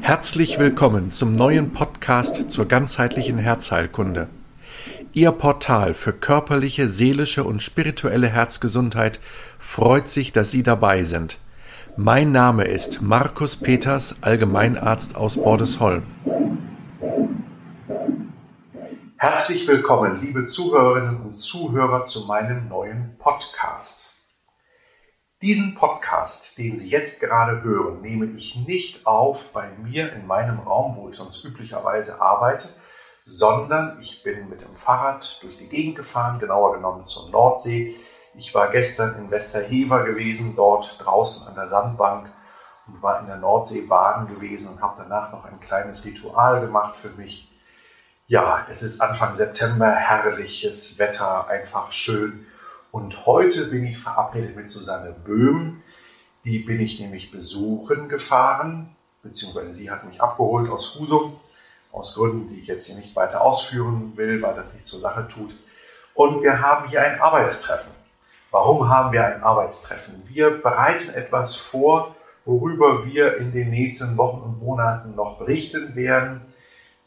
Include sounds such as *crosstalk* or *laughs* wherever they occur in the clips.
Herzlich willkommen zum neuen Podcast zur ganzheitlichen Herzheilkunde. Ihr Portal für körperliche, seelische und spirituelle Herzgesundheit freut sich, dass Sie dabei sind. Mein Name ist Markus Peters, Allgemeinarzt aus Bordesholm. Herzlich willkommen, liebe Zuhörerinnen und Zuhörer, zu meinem neuen Podcast. Diesen Podcast, den Sie jetzt gerade hören, nehme ich nicht auf bei mir in meinem Raum, wo ich sonst üblicherweise arbeite, sondern ich bin mit dem Fahrrad durch die Gegend gefahren, genauer genommen zur Nordsee. Ich war gestern in Westerhever gewesen, dort draußen an der Sandbank und war in der Nordsee baden gewesen und habe danach noch ein kleines Ritual gemacht für mich. Ja, es ist Anfang September, herrliches Wetter, einfach schön. Und heute bin ich verabredet mit Susanne Böhm. Die bin ich nämlich besuchen gefahren, beziehungsweise sie hat mich abgeholt aus Husum, aus Gründen, die ich jetzt hier nicht weiter ausführen will, weil das nicht zur Sache tut. Und wir haben hier ein Arbeitstreffen. Warum haben wir ein Arbeitstreffen? Wir bereiten etwas vor, worüber wir in den nächsten Wochen und Monaten noch berichten werden.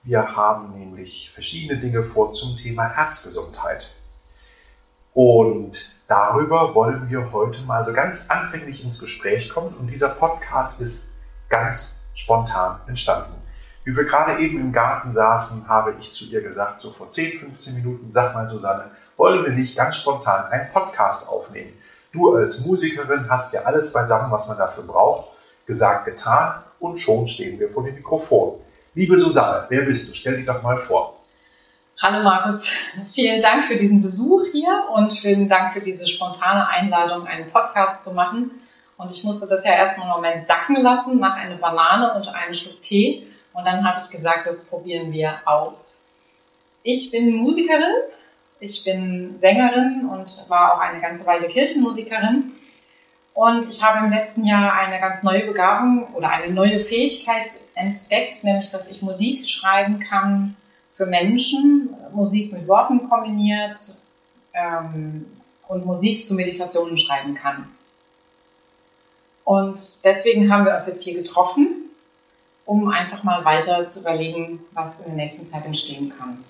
Wir haben nämlich verschiedene Dinge vor zum Thema Herzgesundheit. Und darüber wollen wir heute mal so ganz anfänglich ins Gespräch kommen. Und dieser Podcast ist ganz spontan entstanden. Wie wir gerade eben im Garten saßen, habe ich zu ihr gesagt, so vor 10, 15 Minuten, sag mal Susanne, wollen wir nicht ganz spontan einen Podcast aufnehmen? Du als Musikerin hast ja alles beisammen, was man dafür braucht. Gesagt, getan und schon stehen wir vor dem Mikrofon. Liebe Susanne, wer bist du? Stell dich doch mal vor. Hallo Markus, vielen Dank für diesen Besuch hier und vielen Dank für diese spontane Einladung, einen Podcast zu machen. Und ich musste das ja erstmal einen Moment sacken lassen, nach einer Banane und einem Schluck Tee. Und dann habe ich gesagt, das probieren wir aus. Ich bin Musikerin, ich bin Sängerin und war auch eine ganze Weile Kirchenmusikerin. Und ich habe im letzten Jahr eine ganz neue Begabung oder eine neue Fähigkeit entdeckt, nämlich dass ich Musik schreiben kann für Menschen, Musik mit Worten kombiniert ähm, und Musik zu Meditationen schreiben kann. Und deswegen haben wir uns jetzt hier getroffen, um einfach mal weiter zu überlegen, was in der nächsten Zeit entstehen kann.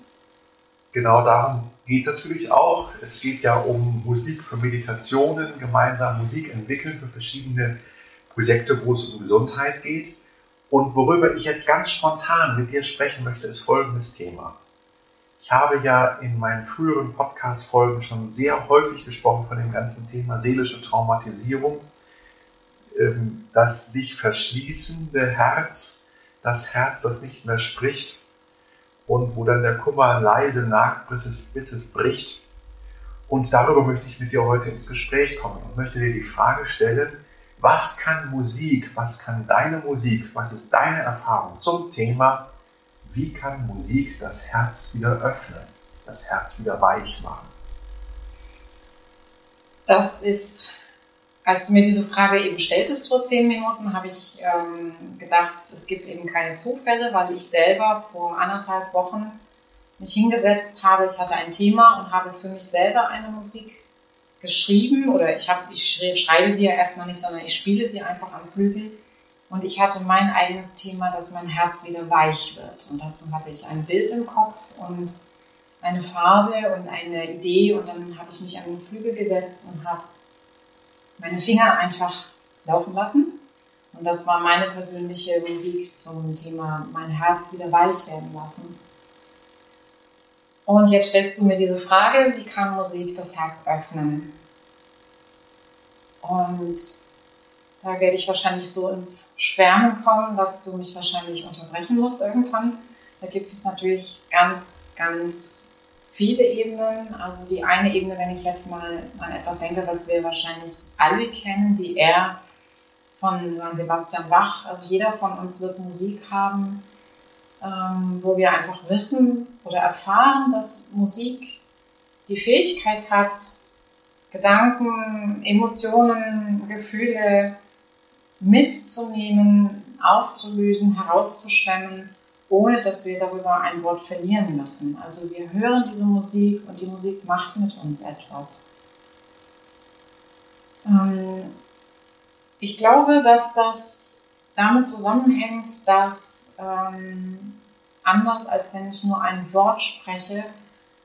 Genau darum geht es natürlich auch. Es geht ja um Musik für Meditationen, gemeinsam Musik entwickeln für verschiedene Projekte, wo es um Gesundheit geht. Und worüber ich jetzt ganz spontan mit dir sprechen möchte, ist folgendes Thema. Ich habe ja in meinen früheren Podcast-Folgen schon sehr häufig gesprochen von dem ganzen Thema seelische Traumatisierung, ähm, das sich verschließende Herz, das Herz, das nicht mehr spricht und wo dann der Kummer leise nagt, bis es, bis es bricht. Und darüber möchte ich mit dir heute ins Gespräch kommen und möchte dir die Frage stellen, was kann Musik, was kann deine Musik, was ist deine Erfahrung zum Thema, wie kann Musik das Herz wieder öffnen, das Herz wieder weich machen? Das ist, als du mir diese Frage eben stelltest vor zehn Minuten, habe ich ähm, gedacht, es gibt eben keine Zufälle, weil ich selber vor anderthalb Wochen mich hingesetzt habe. Ich hatte ein Thema und habe für mich selber eine Musik geschrieben oder ich, hab, ich schreibe sie ja erstmal nicht, sondern ich spiele sie einfach am Flügel. Und ich hatte mein eigenes Thema, dass mein Herz wieder weich wird. Und dazu hatte ich ein Bild im Kopf und eine Farbe und eine Idee. Und dann habe ich mich an den Flügel gesetzt und habe meine Finger einfach laufen lassen. Und das war meine persönliche Musik zum Thema mein Herz wieder weich werden lassen. Und jetzt stellst du mir diese Frage, wie kann Musik das Herz öffnen? Und da werde ich wahrscheinlich so ins Schwärmen kommen, dass du mich wahrscheinlich unterbrechen musst irgendwann. Da gibt es natürlich ganz, ganz viele Ebenen. Also die eine Ebene, wenn ich jetzt mal an etwas denke, was wir wahrscheinlich alle kennen, die R von Sebastian Bach. Also jeder von uns wird Musik haben, ähm, wo wir einfach wissen oder erfahren, dass Musik die Fähigkeit hat, Gedanken, Emotionen, Gefühle mitzunehmen, aufzulösen, herauszuschwemmen, ohne dass wir darüber ein Wort verlieren müssen. Also wir hören diese Musik und die Musik macht mit uns etwas. Ähm, ich glaube, dass das damit zusammenhängt, dass ähm, anders als wenn ich nur ein Wort spreche,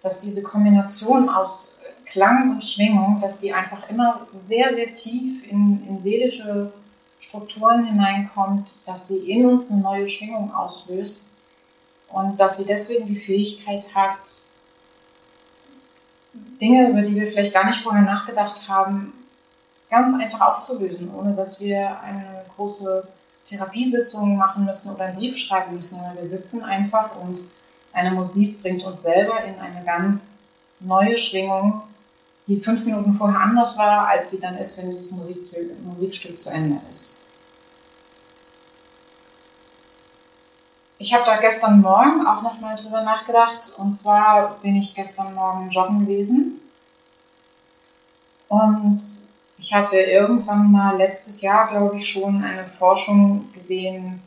dass diese Kombination aus Klang und Schwingung, dass die einfach immer sehr, sehr tief in, in seelische Strukturen hineinkommt, dass sie in uns eine neue Schwingung auslöst und dass sie deswegen die Fähigkeit hat, Dinge, über die wir vielleicht gar nicht vorher nachgedacht haben, ganz einfach aufzulösen, ohne dass wir eine große Therapiesitzung machen müssen oder einen Brief schreiben müssen. Wir sitzen einfach und eine Musik bringt uns selber in eine ganz neue Schwingung, die fünf Minuten vorher anders war, als sie dann ist, wenn dieses Musikstück zu Ende ist. Ich habe da gestern Morgen auch nochmal drüber nachgedacht. Und zwar bin ich gestern Morgen joggen gewesen. Und ich hatte irgendwann mal letztes Jahr, glaube ich, schon eine Forschung gesehen,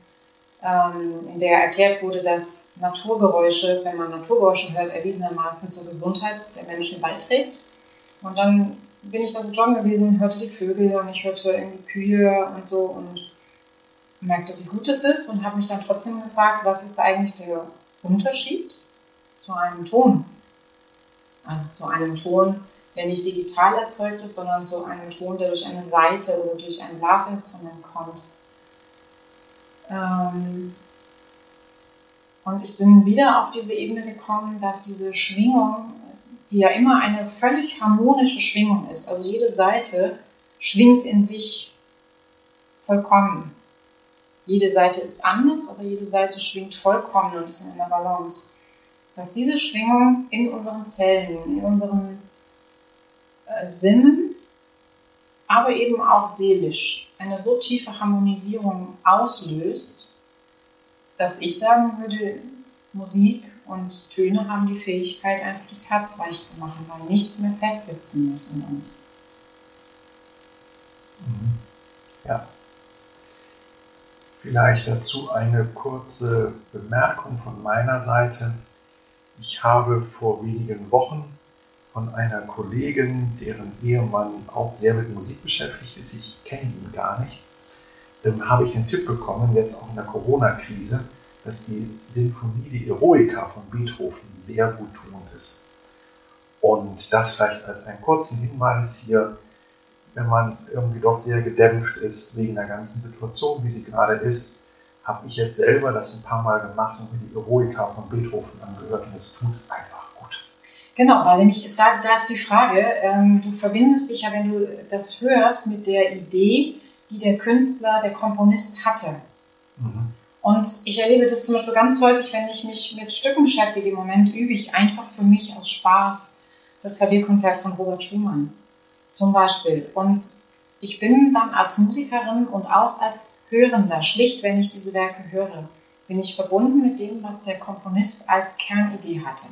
ähm, in der erklärt wurde, dass Naturgeräusche, wenn man Naturgeräusche hört, erwiesenermaßen zur Gesundheit der Menschen beiträgt. Und dann bin ich dann joggen gewesen und hörte die Vögel und ich hörte irgendwie Kühe und so und merkte, wie gut es ist und habe mich dann trotzdem gefragt, was ist eigentlich der Unterschied zu einem Ton? Also zu einem Ton, der nicht digital erzeugt ist, sondern so einen Ton, der durch eine Saite oder durch ein Blasinstrument kommt. Ähm und ich bin wieder auf diese Ebene gekommen, dass diese Schwingung, die ja immer eine völlig harmonische Schwingung ist, also jede Seite schwingt in sich vollkommen. Jede Seite ist anders, aber jede Seite schwingt vollkommen und ist in einer Balance. Dass diese Schwingung in unseren Zellen, in unseren Sinnen, aber eben auch seelisch eine so tiefe Harmonisierung auslöst, dass ich sagen würde, Musik und Töne haben die Fähigkeit, einfach das Herz weich zu machen, weil nichts mehr festsitzen muss in uns. Mhm. Ja. Vielleicht dazu eine kurze Bemerkung von meiner Seite. Ich habe vor wenigen Wochen von einer Kollegin, deren Ehemann auch sehr mit Musik beschäftigt ist, ich kenne ihn gar nicht, ähm, habe ich den Tipp bekommen, jetzt auch in der Corona-Krise, dass die Sinfonie, die Eroica von Beethoven sehr gut tuend ist. Und das vielleicht als einen kurzen Hinweis hier, wenn man irgendwie doch sehr gedämpft ist wegen der ganzen Situation, wie sie gerade ist, habe ich jetzt selber das ein paar Mal gemacht und mir die Eroica von Beethoven angehört und es tut einfach Genau, weil nämlich ist da, da ist die Frage, ähm, du verbindest dich ja, wenn du das hörst, mit der Idee, die der Künstler, der Komponist hatte. Mhm. Und ich erlebe das zum Beispiel ganz häufig, wenn ich mich mit Stücken beschäftige. Im Moment übe ich einfach für mich aus Spaß das Klavierkonzert von Robert Schumann zum Beispiel. Und ich bin dann als Musikerin und auch als Hörender, schlicht wenn ich diese Werke höre, bin ich verbunden mit dem, was der Komponist als Kernidee hatte.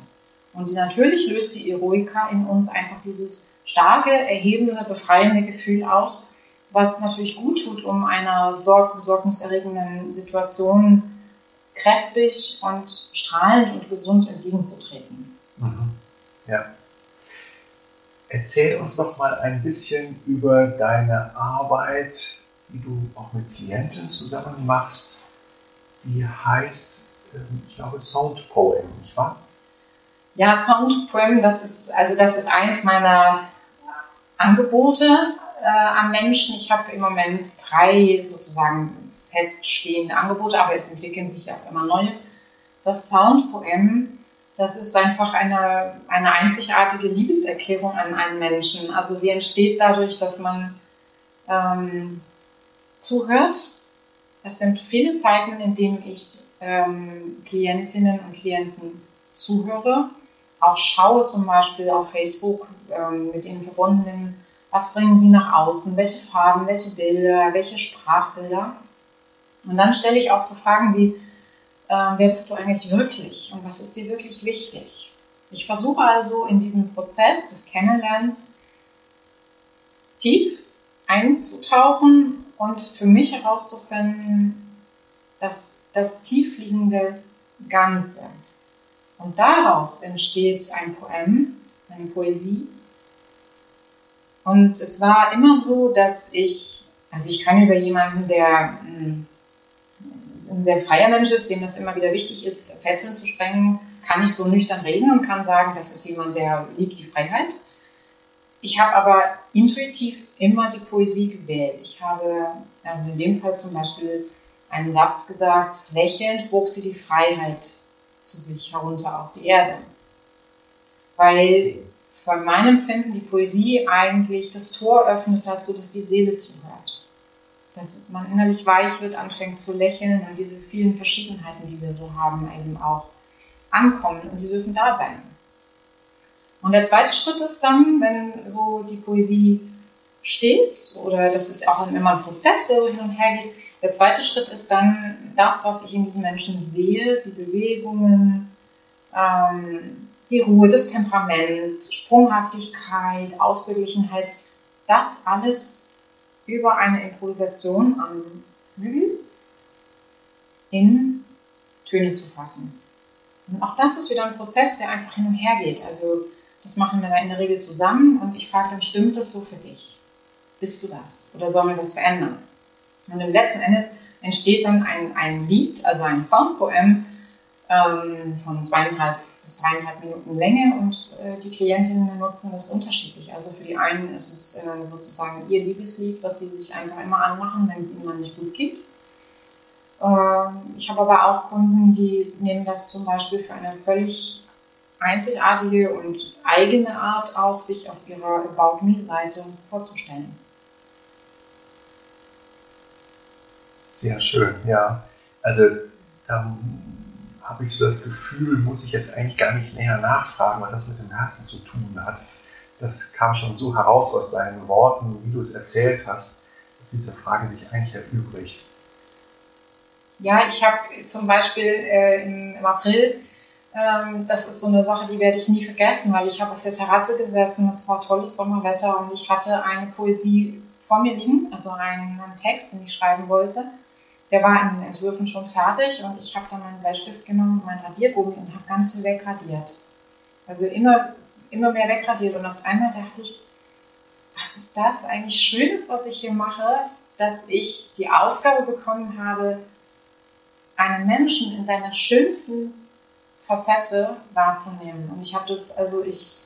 Und natürlich löst die Eroika in uns einfach dieses starke, erhebende, befreiende Gefühl aus, was natürlich gut tut, um einer sorg besorgniserregenden Situation kräftig und strahlend und gesund entgegenzutreten. Mhm. Ja. Erzähl uns doch mal ein bisschen über deine Arbeit, die du auch mit Klienten zusammen machst. Die heißt, ähm, ich glaube, Sound Poem, nicht wahr? Ja, Soundpoem, das ist, also das ist eins meiner Angebote äh, an Menschen. Ich habe im Moment drei sozusagen feststehende Angebote, aber es entwickeln sich auch immer neue. Das Soundpoem, das ist einfach eine, eine einzigartige Liebeserklärung an einen Menschen. Also sie entsteht dadurch, dass man ähm, zuhört. Es sind viele Zeiten, in denen ich ähm, Klientinnen und Klienten zuhöre auch schaue, zum Beispiel auf Facebook ähm, mit ihnen verbunden bin, was bringen sie nach außen, welche Farben, welche Bilder, welche Sprachbilder. Und dann stelle ich auch so Fragen wie, äh, wer bist du eigentlich wirklich und was ist dir wirklich wichtig? Ich versuche also in diesem Prozess des Kennenlernens tief einzutauchen und für mich herauszufinden, dass das tiefliegende Ganze, und daraus entsteht ein Poem, eine Poesie. Und es war immer so, dass ich, also ich kann über jemanden, der hm, ein sehr freier Mensch ist, dem das immer wieder wichtig ist, Fesseln zu sprengen, kann ich so nüchtern reden und kann sagen, das ist jemand, der liebt die Freiheit. Ich habe aber intuitiv immer die Poesie gewählt. Ich habe also in dem Fall zum Beispiel einen Satz gesagt, lächelnd wog sie die Freiheit zu sich herunter auf die Erde. Weil von meinem Empfinden die Poesie eigentlich das Tor öffnet dazu, dass die Seele zuhört. Dass man innerlich weich wird, anfängt zu lächeln und diese vielen Verschiedenheiten, die wir so haben, eben auch ankommen und sie dürfen da sein. Und der zweite Schritt ist dann, wenn so die Poesie steht, oder das ist auch immer ein Prozess, der so hin und her geht, der zweite Schritt ist dann das, was ich in diesen Menschen sehe, die Bewegungen, ähm, die Ruhe, das Temperament, Sprunghaftigkeit, Ausgeglichenheit, das alles über eine Improvisation am Flügel in Töne zu fassen. Und auch das ist wieder ein Prozess, der einfach hin und her geht. Also das machen wir da in der Regel zusammen und ich frage dann, stimmt das so für dich? Bist du das? Oder sollen wir das verändern? Und im letzten Endes entsteht dann ein, ein Lied, also ein Soundpoem ähm, von zweieinhalb bis dreieinhalb Minuten Länge und äh, die Klientinnen nutzen das unterschiedlich. Also für die einen ist es äh, sozusagen ihr Liebeslied, was sie sich einfach immer anmachen, wenn es ihnen mal nicht gut geht. Ähm, ich habe aber auch Kunden, die nehmen das zum Beispiel für eine völlig einzigartige und eigene Art auch, sich auf ihrer About Me-Seite vorzustellen. Sehr schön, ja. Also da habe ich so das Gefühl, muss ich jetzt eigentlich gar nicht näher nachfragen, was das mit dem Herzen zu tun hat. Das kam schon so heraus aus deinen Worten, wie du es erzählt hast, dass diese Frage sich eigentlich erübrigt. Ja, ich habe zum Beispiel äh, im, April, ähm, das ist so eine Sache, die werde ich nie vergessen, weil ich habe auf der Terrasse gesessen, es war tolles Sommerwetter und ich hatte eine Poesie vor mir liegen, also einen, einen Text, den ich schreiben wollte. Der war in den Entwürfen schon fertig und ich habe dann meinen Bleistift genommen, meinen Radiergummi und habe ganz viel wegradiert. Also immer, immer mehr wegradiert und auf einmal dachte ich, was ist das eigentlich Schönes, was ich hier mache, dass ich die Aufgabe bekommen habe, einen Menschen in seiner schönsten Facette wahrzunehmen. Und ich habe das, also ich,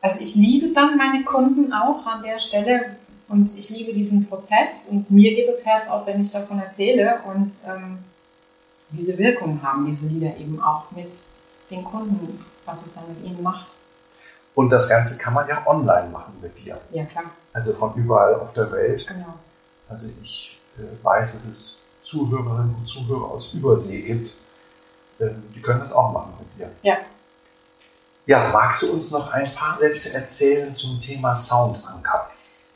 also ich liebe dann meine Kunden auch an der Stelle und ich liebe diesen Prozess und mir geht das Herz auch, wenn ich davon erzähle und ähm, diese Wirkung haben diese Lieder eben auch mit den Kunden, was es dann mit ihnen macht. Und das Ganze kann man ja online machen mit dir. Ja, klar. Also von überall auf der Welt. Genau. Also ich äh, weiß, dass es Zuhörerinnen und Zuhörer aus Übersee gibt, ähm, die können das auch machen mit dir. Ja. Ja, magst du uns noch ein paar Sätze erzählen zum Thema Soundanker?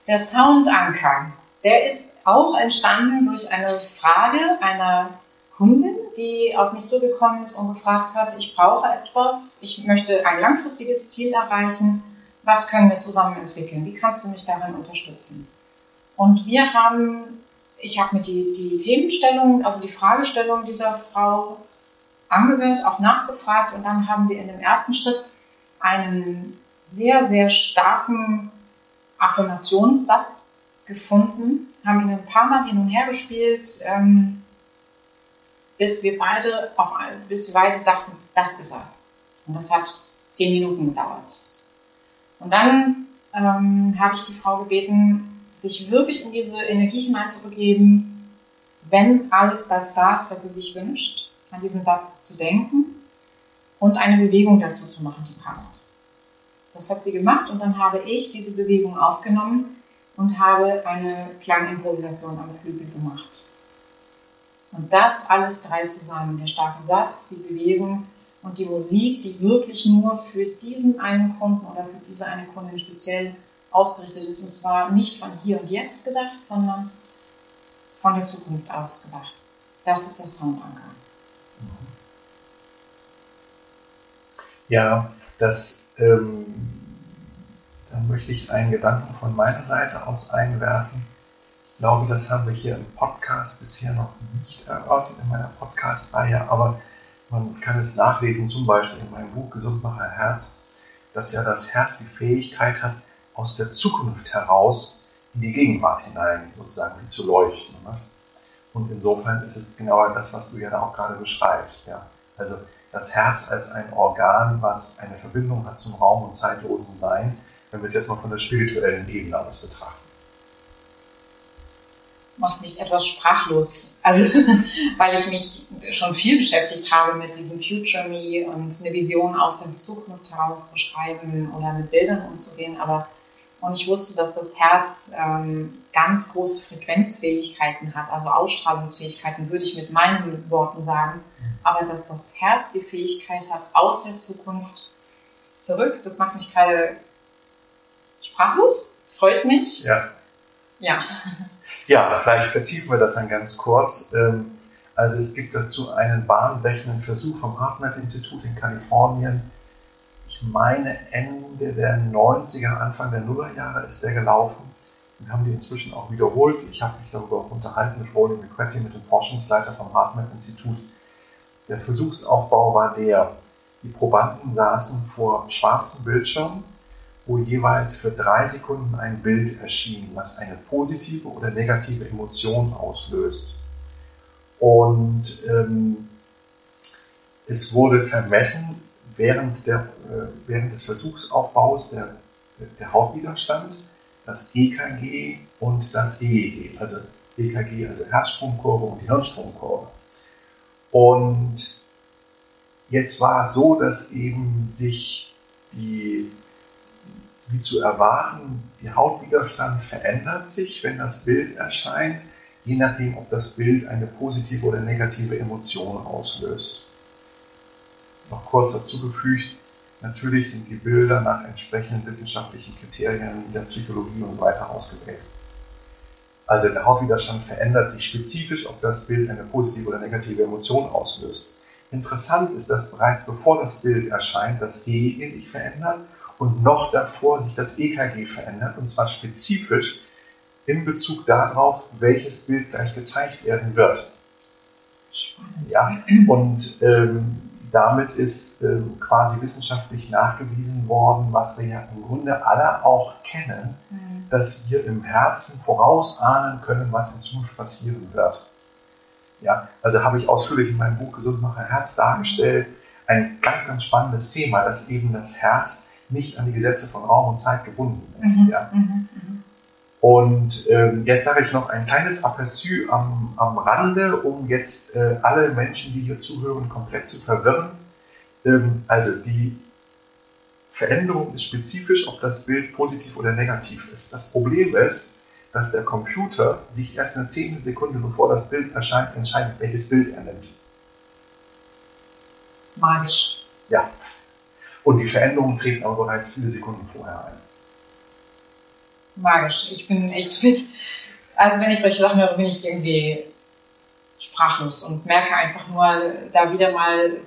Der Soundanker, der ist auch entstanden durch eine Frage einer Kundin, die auf mich zugekommen ist und gefragt hat, ich brauche etwas, ich möchte ein langfristiges Ziel erreichen, was können wir zusammen entwickeln? Wie kannst du mich darin unterstützen? Und wir haben ich habe mir die, die Themenstellung, also die Fragestellung dieser Frau angehört, auch nachgefragt und dann haben wir in dem ersten Schritt einen sehr, sehr starken Affirmationssatz gefunden, haben ihn ein paar Mal hin und her gespielt, ähm, bis wir beide auf, bis wir beide sagten, das ist er. Und das hat zehn Minuten gedauert. Und dann ähm, habe ich die Frau gebeten, sich wirklich in diese Energie hineinzubegeben, wenn alles das da ist, was sie sich wünscht, an diesen Satz zu denken und eine Bewegung dazu zu machen, die passt. Das hat sie gemacht und dann habe ich diese Bewegung aufgenommen und habe eine Klangimprovisation am Flügel gemacht. Und das alles drei zusammen, der starke Satz, die Bewegung und die Musik, die wirklich nur für diesen einen Kunden oder für diese eine Kundin speziell ausgerichtet ist. Und zwar nicht von hier und jetzt gedacht, sondern von der Zukunft aus gedacht. Das ist der Soundanker. Ja, das, ähm, da möchte ich einen Gedanken von meiner Seite aus einwerfen. Ich glaube, das haben wir hier im Podcast bisher noch nicht erörtert in meiner Podcast-Reihe, aber man kann es nachlesen, zum Beispiel in meinem Buch Gesundmacher Herz, dass ja das Herz die Fähigkeit hat, aus der Zukunft heraus in die Gegenwart hinein sozusagen zu leuchten. Ne? Und insofern ist es genau das, was du ja da auch gerade beschreibst. Ja. Also das Herz als ein Organ, was eine Verbindung hat zum Raum und zeitlosen Sein, wenn wir es jetzt mal von der spirituellen Ebene aus betrachten. Machst mich etwas sprachlos, also *laughs* weil ich mich schon viel beschäftigt habe mit diesem Future Me und eine Vision aus der Zukunft heraus zu schreiben oder mit Bildern umzugehen, aber und ich wusste, dass das Herz ähm, ganz große Frequenzfähigkeiten hat, also Ausstrahlungsfähigkeiten, würde ich mit meinen Worten sagen. Aber dass das Herz die Fähigkeit hat, aus der Zukunft zurück, das macht mich gerade sprachlos, freut mich. Ja. Ja. Ja, vielleicht vertiefen wir das dann ganz kurz. Ähm, also es gibt dazu einen bahnbrechenden Versuch vom HeartMath-Institut in Kalifornien, ich meine Ende der 90er, Anfang der Nullerjahre ist der gelaufen. Den haben die inzwischen auch wiederholt. Ich habe mich darüber auch unterhalten mit Roland McCretty, mit dem Forschungsleiter vom HeartMath-Institut. Der Versuchsaufbau war der, die Probanden saßen vor schwarzen Bildschirmen, wo jeweils für drei Sekunden ein Bild erschien, was eine positive oder negative Emotion auslöst. Und ähm, es wurde vermessen, während, der, äh, während des Versuchsaufbaus der, der Hautwiderstand, das EKG und das EEG, also EKG, also Herzstromkurve und die Hirnstromkurve. Und jetzt war es so, dass eben sich die, wie zu erwarten, die Hautwiderstand verändert sich, wenn das Bild erscheint, je nachdem, ob das Bild eine positive oder negative Emotion auslöst noch kurz dazu gefügt, natürlich sind die Bilder nach entsprechenden wissenschaftlichen Kriterien der Psychologie und weiter ausgewählt. Also der Hautwiderstand verändert sich spezifisch, ob das Bild eine positive oder negative Emotion auslöst. Interessant ist, dass bereits bevor das Bild erscheint, das EEG sich verändert und noch davor sich das EKG verändert, und zwar spezifisch in Bezug darauf, welches Bild gleich gezeigt werden wird. Spannend. Ja, und ähm, damit ist ähm, quasi wissenschaftlich nachgewiesen worden, was wir ja im Grunde alle auch kennen, mhm. dass wir im Herzen vorausahnen können, was in Zukunft passieren wird. Ja, also habe ich ausführlich in meinem Buch Gesundmacher Herz dargestellt. Ein ganz, ganz spannendes Thema, dass eben das Herz nicht an die Gesetze von Raum und Zeit gebunden ist. Mhm. Ja. Mhm. Und ähm, jetzt sage ich noch ein kleines Aperçu am, am Rande, um jetzt äh, alle Menschen, die hier zuhören, komplett zu verwirren. Ähm, also die Veränderung ist spezifisch, ob das Bild positiv oder negativ ist. Das Problem ist, dass der Computer sich erst eine Zehntelsekunde bevor das Bild erscheint, entscheidet, welches Bild er nimmt. Magisch. Ja. Und die Veränderungen treten aber bereits viele Sekunden vorher ein magisch. Ich bin echt mit, also wenn ich solche Sachen höre, bin ich irgendwie sprachlos und merke einfach nur da wieder mal,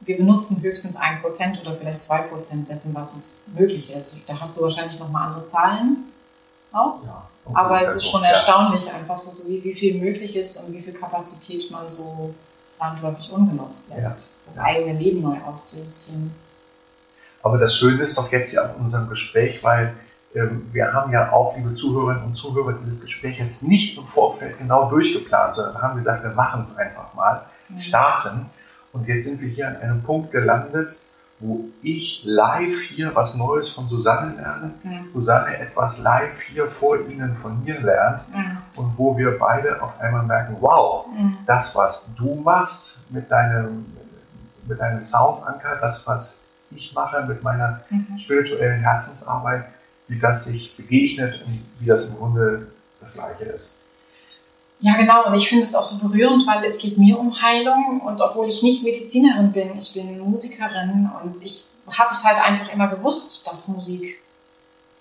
wir benutzen höchstens ein Prozent oder vielleicht zwei Prozent dessen, was uns möglich ist. Da hast du wahrscheinlich nochmal andere Zahlen auch. Ja, okay, Aber es ist schon ja. erstaunlich einfach so, wie, wie viel möglich ist und wie viel Kapazität man so landläufig ungenutzt lässt, ja. das eigene Leben neu auszujustieren. Aber das Schöne ist doch jetzt ja an unserem Gespräch, weil wir haben ja auch, liebe Zuhörerinnen und Zuhörer, dieses Gespräch jetzt nicht im Vorfeld genau durchgeplant, sondern haben gesagt, wir machen es einfach mal, mhm. starten. Und jetzt sind wir hier an einem Punkt gelandet, wo ich live hier was Neues von Susanne lerne, mhm. Susanne etwas live hier vor Ihnen von mir lernt mhm. und wo wir beide auf einmal merken, wow, mhm. das, was du machst mit deinem, mit deinem Soundanker, das, was ich mache mit meiner mhm. spirituellen Herzensarbeit, wie das sich begegnet und wie das im Grunde das Gleiche ist. Ja, genau. Und ich finde es auch so berührend, weil es geht mir um Heilung. Und obwohl ich nicht Medizinerin bin, ich bin Musikerin und ich habe es halt einfach immer gewusst, dass Musik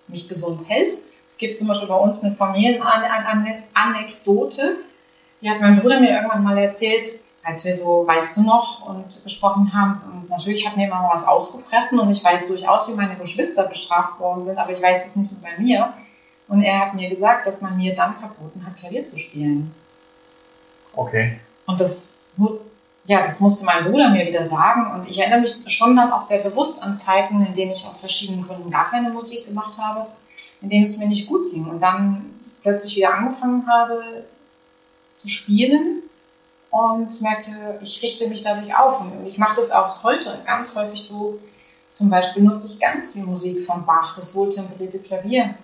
mich gesund hält. Es gibt zum Beispiel bei uns eine Familienanekdote. Die hat mein Bruder mir irgendwann mal erzählt, als wir so, weißt du noch, und gesprochen haben. Und natürlich hat mir immer was ausgefressen und ich weiß durchaus, wie meine Geschwister bestraft worden sind, aber ich weiß es nicht nur bei mir. Und er hat mir gesagt, dass man mir dann verboten hat, Klavier zu spielen. Okay. Und das, ja, das musste mein Bruder mir wieder sagen. Und ich erinnere mich schon dann auch sehr bewusst an Zeiten, in denen ich aus verschiedenen Gründen gar keine Musik gemacht habe, in denen es mir nicht gut ging. Und dann plötzlich wieder angefangen habe, zu spielen und merkte, ich richte mich dadurch auf. Und ich mache das auch heute ganz häufig so. Zum Beispiel nutze ich ganz viel Musik von Bach, das wohltemperierte Klavier.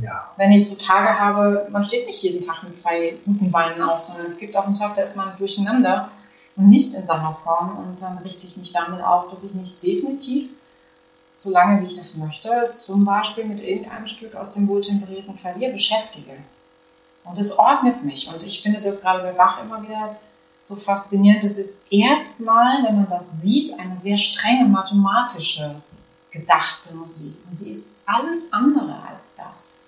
Ja. Wenn ich so Tage habe, man steht nicht jeden Tag mit zwei guten Beinen auf, sondern es gibt auch einen Tag, da ist man durcheinander und nicht in seiner Form. Und dann richte ich mich damit auf, dass ich mich definitiv, solange wie ich das möchte, zum Beispiel mit irgendeinem Stück aus dem wohltemperierten Klavier beschäftige. Und es ordnet mich. Und ich finde das gerade bei Bach immer wieder so faszinierend. Es ist erstmal, wenn man das sieht, eine sehr strenge mathematische gedachte Musik. Und sie ist alles andere als das.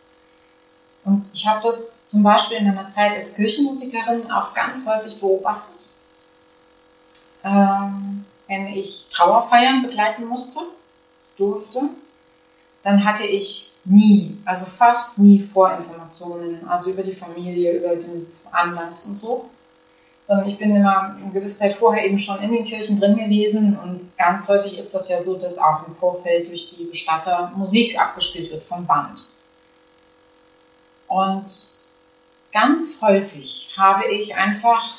Und ich habe das zum Beispiel in meiner Zeit als Kirchenmusikerin auch ganz häufig beobachtet. Ähm, wenn ich Trauerfeiern begleiten musste, durfte, dann hatte ich nie, also fast nie Vorinformationen, also über die Familie, über den Anlass und so, sondern ich bin immer eine gewisse Zeit vorher eben schon in den Kirchen drin gewesen und ganz häufig ist das ja so, dass auch im Vorfeld durch die Bestatter Musik abgespielt wird vom Band. Und ganz häufig habe ich einfach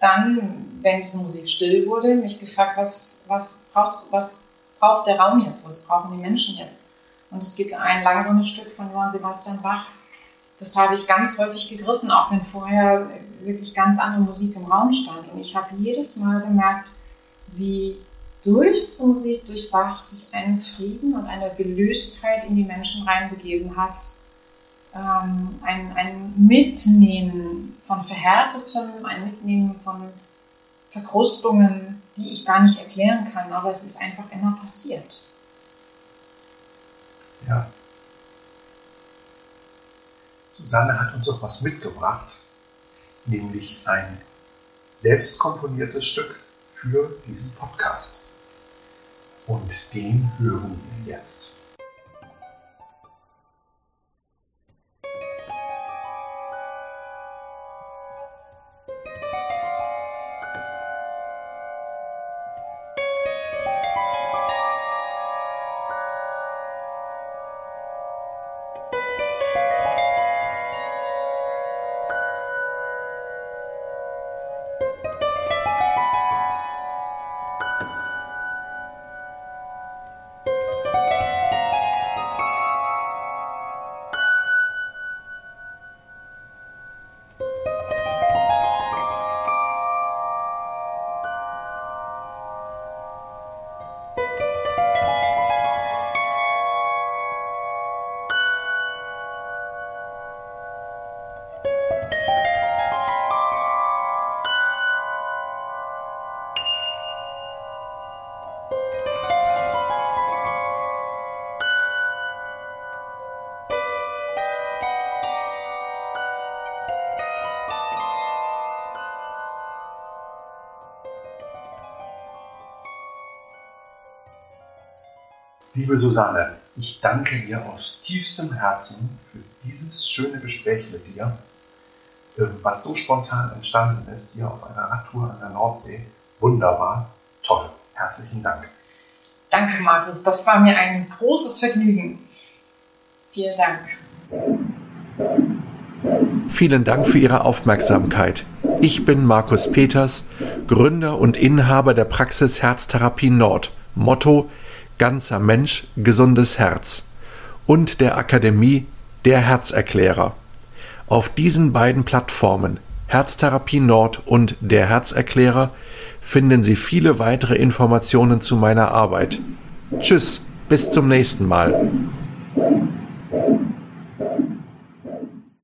dann, wenn diese Musik still wurde, mich gefragt, was, was, brauchst, was braucht der Raum jetzt, was brauchen die Menschen jetzt? Und es gibt ein langsames Stück von Johann Sebastian Bach, das habe ich ganz häufig gegriffen, auch wenn vorher wirklich ganz andere Musik im Raum stand. Und ich habe jedes Mal gemerkt, wie durch diese Musik, durch Bach, sich ein Frieden und eine Gelöstheit in die Menschen reinbegeben hat. Ähm, ein, ein Mitnehmen von Verhärtetem, ein Mitnehmen von Verkrustungen, die ich gar nicht erklären kann, aber es ist einfach immer passiert. Ja. Susanne hat uns auch was mitgebracht, nämlich ein selbst komponiertes Stück für diesen Podcast. Und den hören wir jetzt. Liebe Susanne, ich danke dir aus tiefstem Herzen für dieses schöne Gespräch mit dir, ähm, was so spontan entstanden ist hier auf einer Radtour an der Nordsee. Wunderbar, toll. Herzlichen Dank. Danke, Markus. Das war mir ein großes Vergnügen. Vielen Dank. Vielen Dank für Ihre Aufmerksamkeit. Ich bin Markus Peters, Gründer und Inhaber der Praxis Herztherapie Nord. Motto ganzer Mensch, gesundes Herz und der Akademie Der Herzerklärer. Auf diesen beiden Plattformen Herztherapie Nord und Der Herzerklärer finden Sie viele weitere Informationen zu meiner Arbeit. Tschüss, bis zum nächsten Mal.